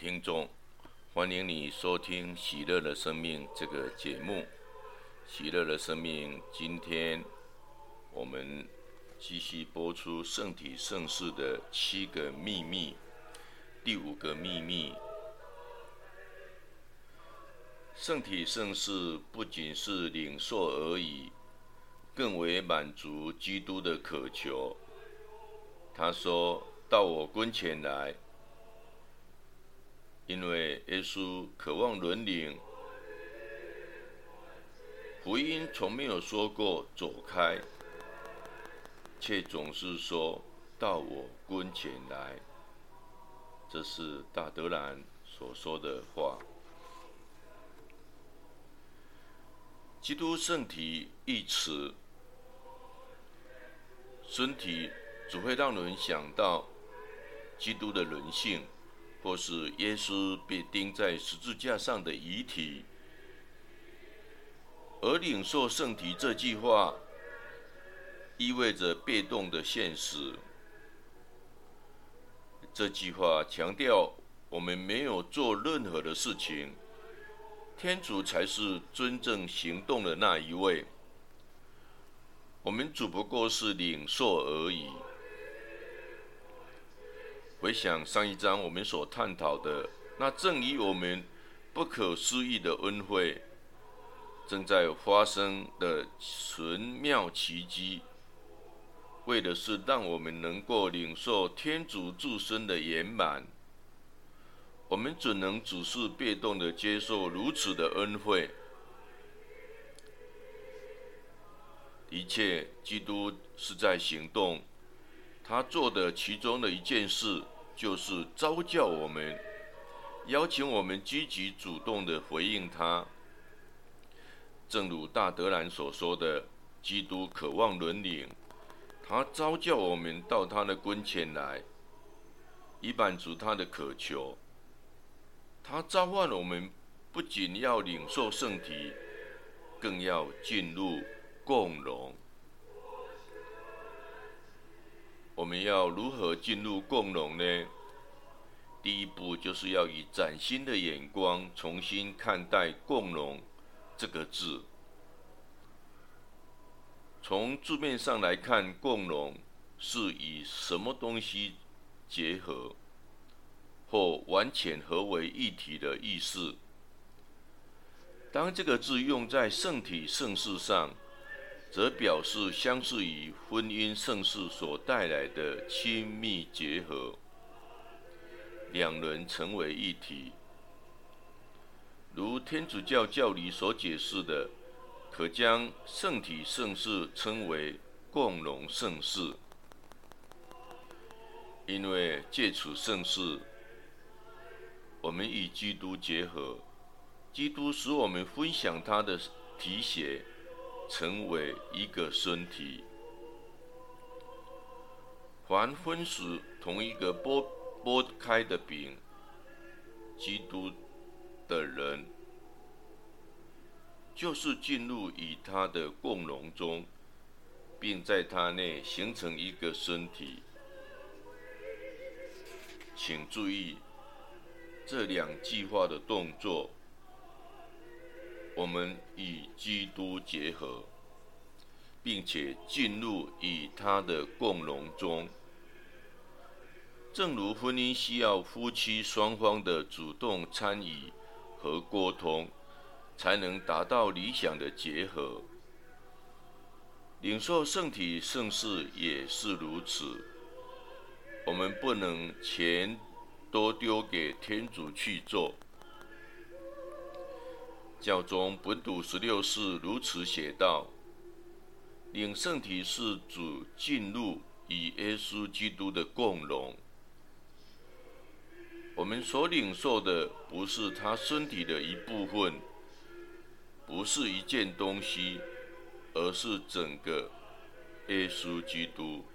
听众，欢迎你收听《喜乐的生命》这个节目。《喜乐的生命》，今天我们继续播出圣体圣事的七个秘密。第五个秘密，圣体圣事不仅是领受而已，更为满足基督的渴求。他说：“到我跟前来。”因为耶稣渴望认领，福音从没有说过走开，却总是说到我跟前来。这是大德兰所说的话。基督圣体一词，身体只会让人想到基督的人性。或是耶稣被钉在十字架上的遗体，而领受圣体这句话，意味着被动的现实。这句话强调，我们没有做任何的事情，天主才是真正行动的那一位，我们只不过是领受而已。回想上一章我们所探讨的，那正以我们不可思议的恩惠，正在发生的神妙奇迹，为的是让我们能够领受天主自身的圆满。我们只能只是被动的接受如此的恩惠。一切，基督是在行动。他做的其中的一件事，就是召叫我们，邀请我们积极主动的回应他。正如大德兰所说的，基督渴望认领，他召叫我们到他的跟前来，以满足他的渴求。他召唤我们，不仅要领受圣体，更要进入共荣。我们要如何进入共荣呢？第一步就是要以崭新的眼光重新看待“共荣”这个字。从字面上来看，“共荣”是以什么东西结合或完全合为一体的意思。当这个字用在圣体圣事上，则表示相似于婚姻圣事所带来的亲密结合，两人成为一体。如天主教教理所解释的，可将圣体圣事称为共荣圣事，因为借此圣事，我们与基督结合，基督使我们分享他的体血。成为一个身体，黄昏时同一个剥剥开的饼，基督的人，就是进入与他的共荣中，并在他内形成一个身体。请注意这两句话的动作。我们与基督结合，并且进入与他的共荣中。正如婚姻需要夫妻双方的主动参与和沟通，才能达到理想的结合。领受圣体圣事也是如此。我们不能全都丢给天主去做。教宗本笃十六世如此写道：“领圣体是指进入与耶稣基督的共荣。我们所领受的不是他身体的一部分，不是一件东西，而是整个耶稣基督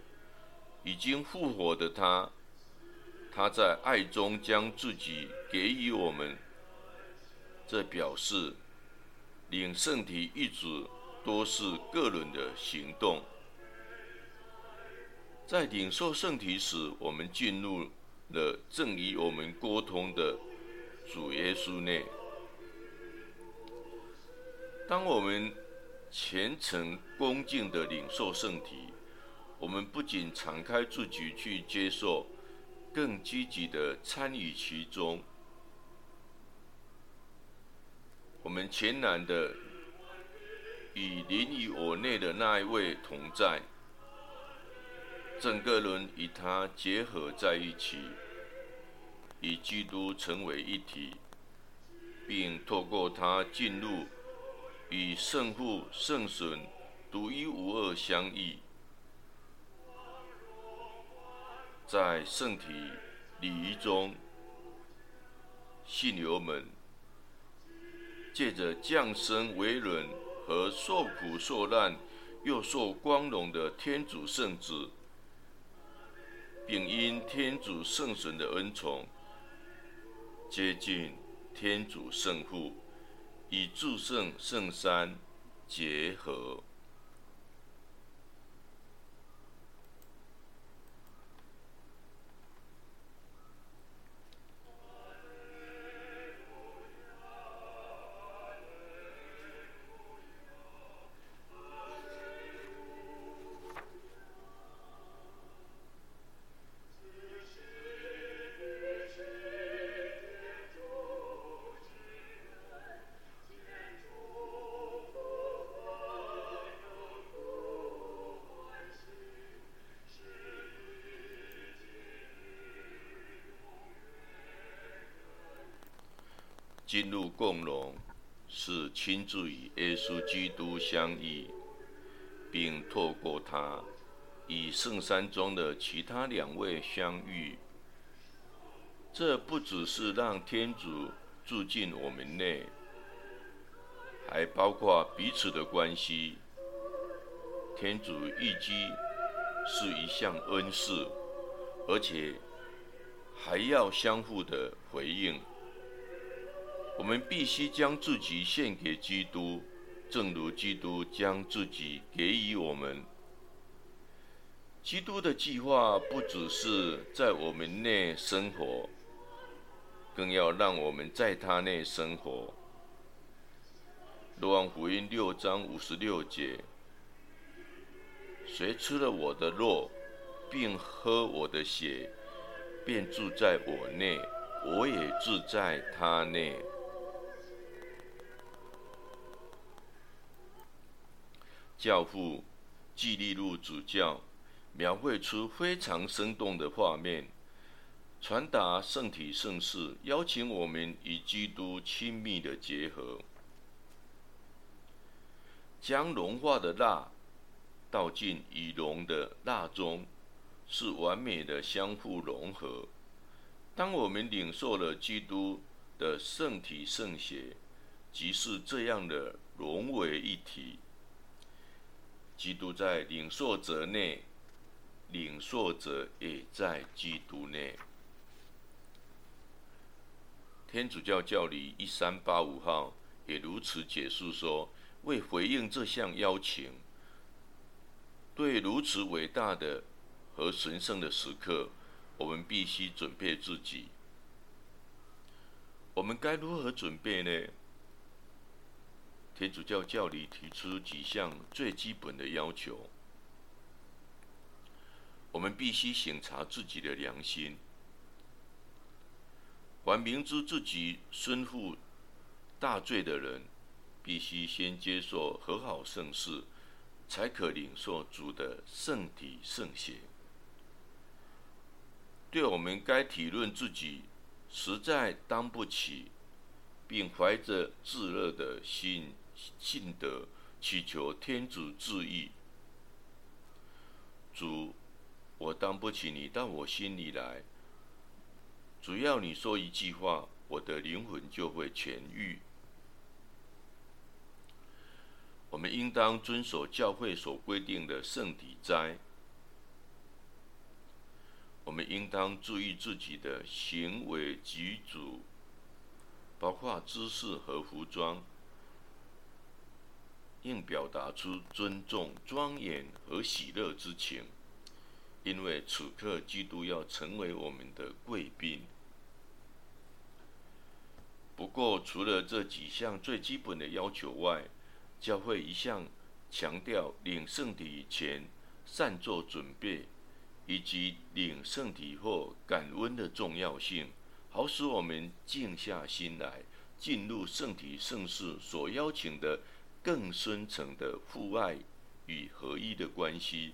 已经复活的他。他在爱中将自己给予我们。”这表示领圣体一直都是个人的行动。在领受圣体时，我们进入了正与我们沟通的主耶稣内。当我们虔诚恭敬的领受圣体，我们不仅敞开自己去接受，更积极的参与其中。我们全然的与临于我内的那一位同在，整个人与他结合在一起，与基督成为一体，并透过他进入。与圣父、圣神独一无二相遇，在圣体礼仪中，信友们借着降生为人和受苦受难又受光荣的天主圣子，并因天主圣神的恩宠，接近天主圣父。与至圣圣山结合。进入共荣，是亲自与耶稣基督相遇，并透过他与圣山中的其他两位相遇。这不只是让天主住进我们内，还包括彼此的关系。天主预计是一项恩赐，而且还要相互的回应。我们必须将自己献给基督，正如基督将自己给予我们。基督的计划不只是在我们内生活，更要让我们在他内生活。若望福音六章五十六节：谁吃了我的肉，并喝我的血，便住在我内，我也住在他内。教父纪利路主教描绘出非常生动的画面，传达圣体圣事，邀请我们与基督亲密的结合，将融化的蜡倒进已融的蜡中，是完美的相互融合。当我们领受了基督的圣体圣血，即是这样的融为一体。基督在领受者内，领受者也在基督内。天主教教理一三八五号也如此解释说：为回应这项邀请，对如此伟大的和神圣的时刻，我们必须准备自己。我们该如何准备呢？天主教教理提出几项最基本的要求，我们必须省察自己的良心。凡明知自己身负大罪的人，必须先接受和好圣事，才可领受主的圣体圣血。对我们该体认自己实在当不起，并怀着炙热的心。信德，祈求天主治愈。主，我当不起你到我心里来。只要你说一句话，我的灵魂就会痊愈。我们应当遵守教会所规定的圣体斋。我们应当注意自己的行为举止，包括姿势和服装。应表达出尊重、庄严和喜乐之情，因为此刻基督要成为我们的贵宾。不过，除了这几项最基本的要求外，教会一向强调领圣体前善做准备，以及领圣体后感恩的重要性，好使我们静下心来，进入圣体圣事所邀请的更深层的父爱与合一的关系。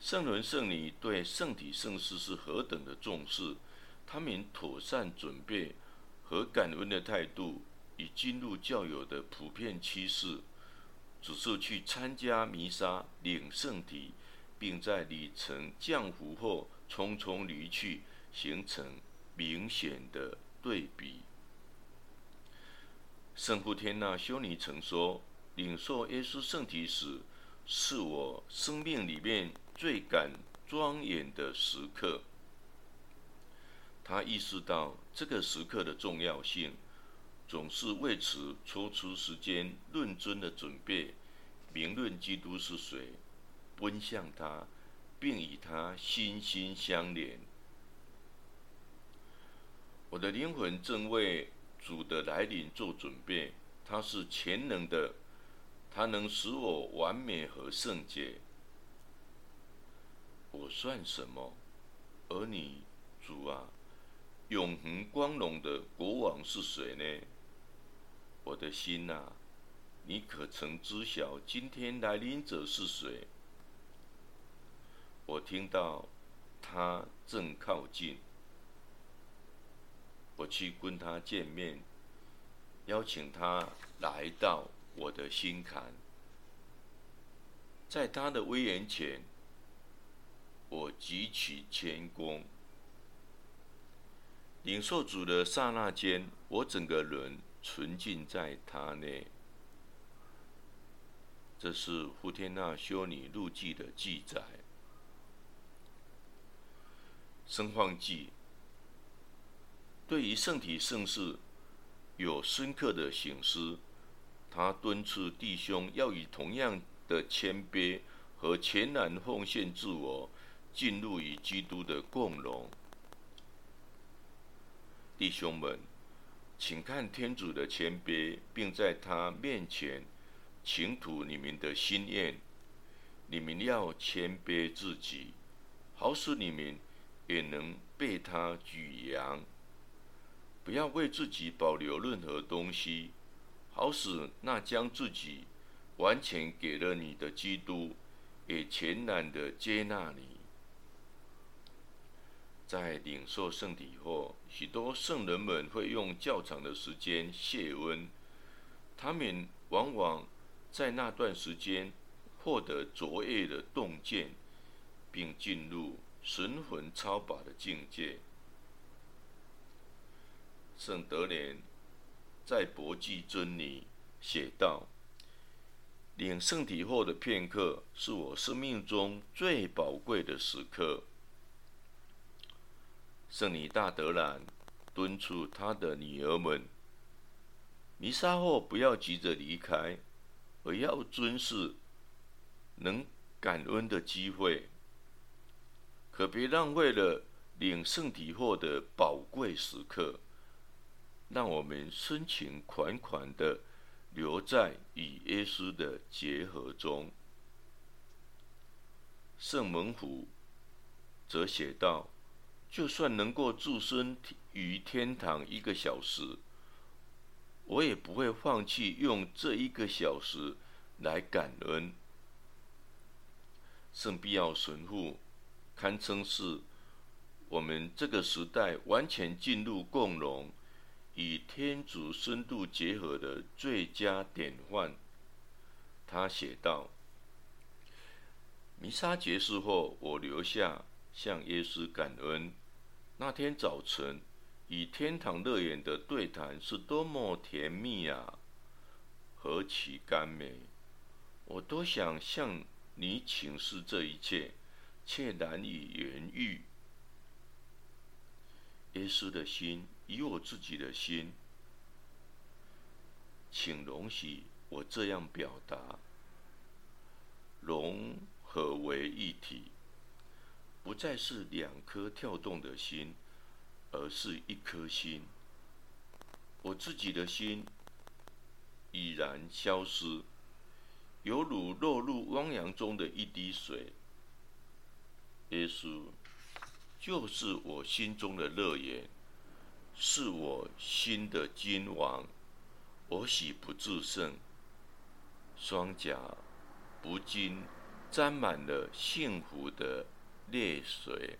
圣伦圣女对圣体圣事是何等的重视，他们妥善准备。和感恩的态度，已进入教友的普遍趋势，只是去参加弥撒、领圣体，并在礼成降福后匆匆离去，形成明显的对比。圣父天娜修女曾说：“领受耶稣圣体时，是我生命里面最感庄严的时刻。”他意识到这个时刻的重要性，总是为此抽出时间认真的准备，明论基督是谁，奔向他，并与他心心相连。我的灵魂正为主的来临做准备，他是全能的，他能使我完美和圣洁。我算什么？而你，主啊？永恒光荣的国王是谁呢？我的心呐、你可曾知晓今天来临者是谁？我听到他正靠近，我去跟他见面，邀请他来到我的心坎，在他的威严前，我举起前功。领受主的刹那间，我整个人纯净在他内。这是胡天娜修女日记的记载。圣方济对于圣体圣事有深刻的省思，他敦促弟兄要以同样的谦卑和全然奉献自我，进入与基督的共荣。弟兄们，请看天主的谦卑，并在他面前倾吐你们的心愿。你们要谦卑自己，好使你们也能被他举扬。不要为自己保留任何东西，好使那将自己完全给了你的基督，也全然的接纳你。在领受圣体后，许多圣人们会用较长的时间谢恩。他们往往在那段时间获得卓越的洞见，并进入神魂超拔的境界。圣德莲在《博济真理》写道：“领圣体后的片刻，是我生命中最宝贵的时刻。”圣女大德兰敦促她的女儿们：弥撒后不要急着离开，而要尊视能感恩的机会，可别浪费了领圣体后的宝贵时刻。让我们深情款款地留在与耶稣的结合中。圣门虎则写道。就算能够置身于天堂一个小时，我也不会放弃用这一个小时来感恩。圣庇奥神父堪称是我们这个时代完全进入共荣、与天主深度结合的最佳典范。他写道：“弥撒结束后，我留下向耶稣感恩。”那天早晨，与天堂乐园的对谈是多么甜蜜啊！何其甘美！我多想向你请示这一切，却难以言喻。耶稣的心以我自己的心，请容许我这样表达：融合为一体。不再是两颗跳动的心，而是一颗心。我自己的心已然消失，犹如落入汪洋中的一滴水。耶稣就是我心中的乐园，是我心的君王，我喜不自胜，双颊不禁沾满了幸福的泪水。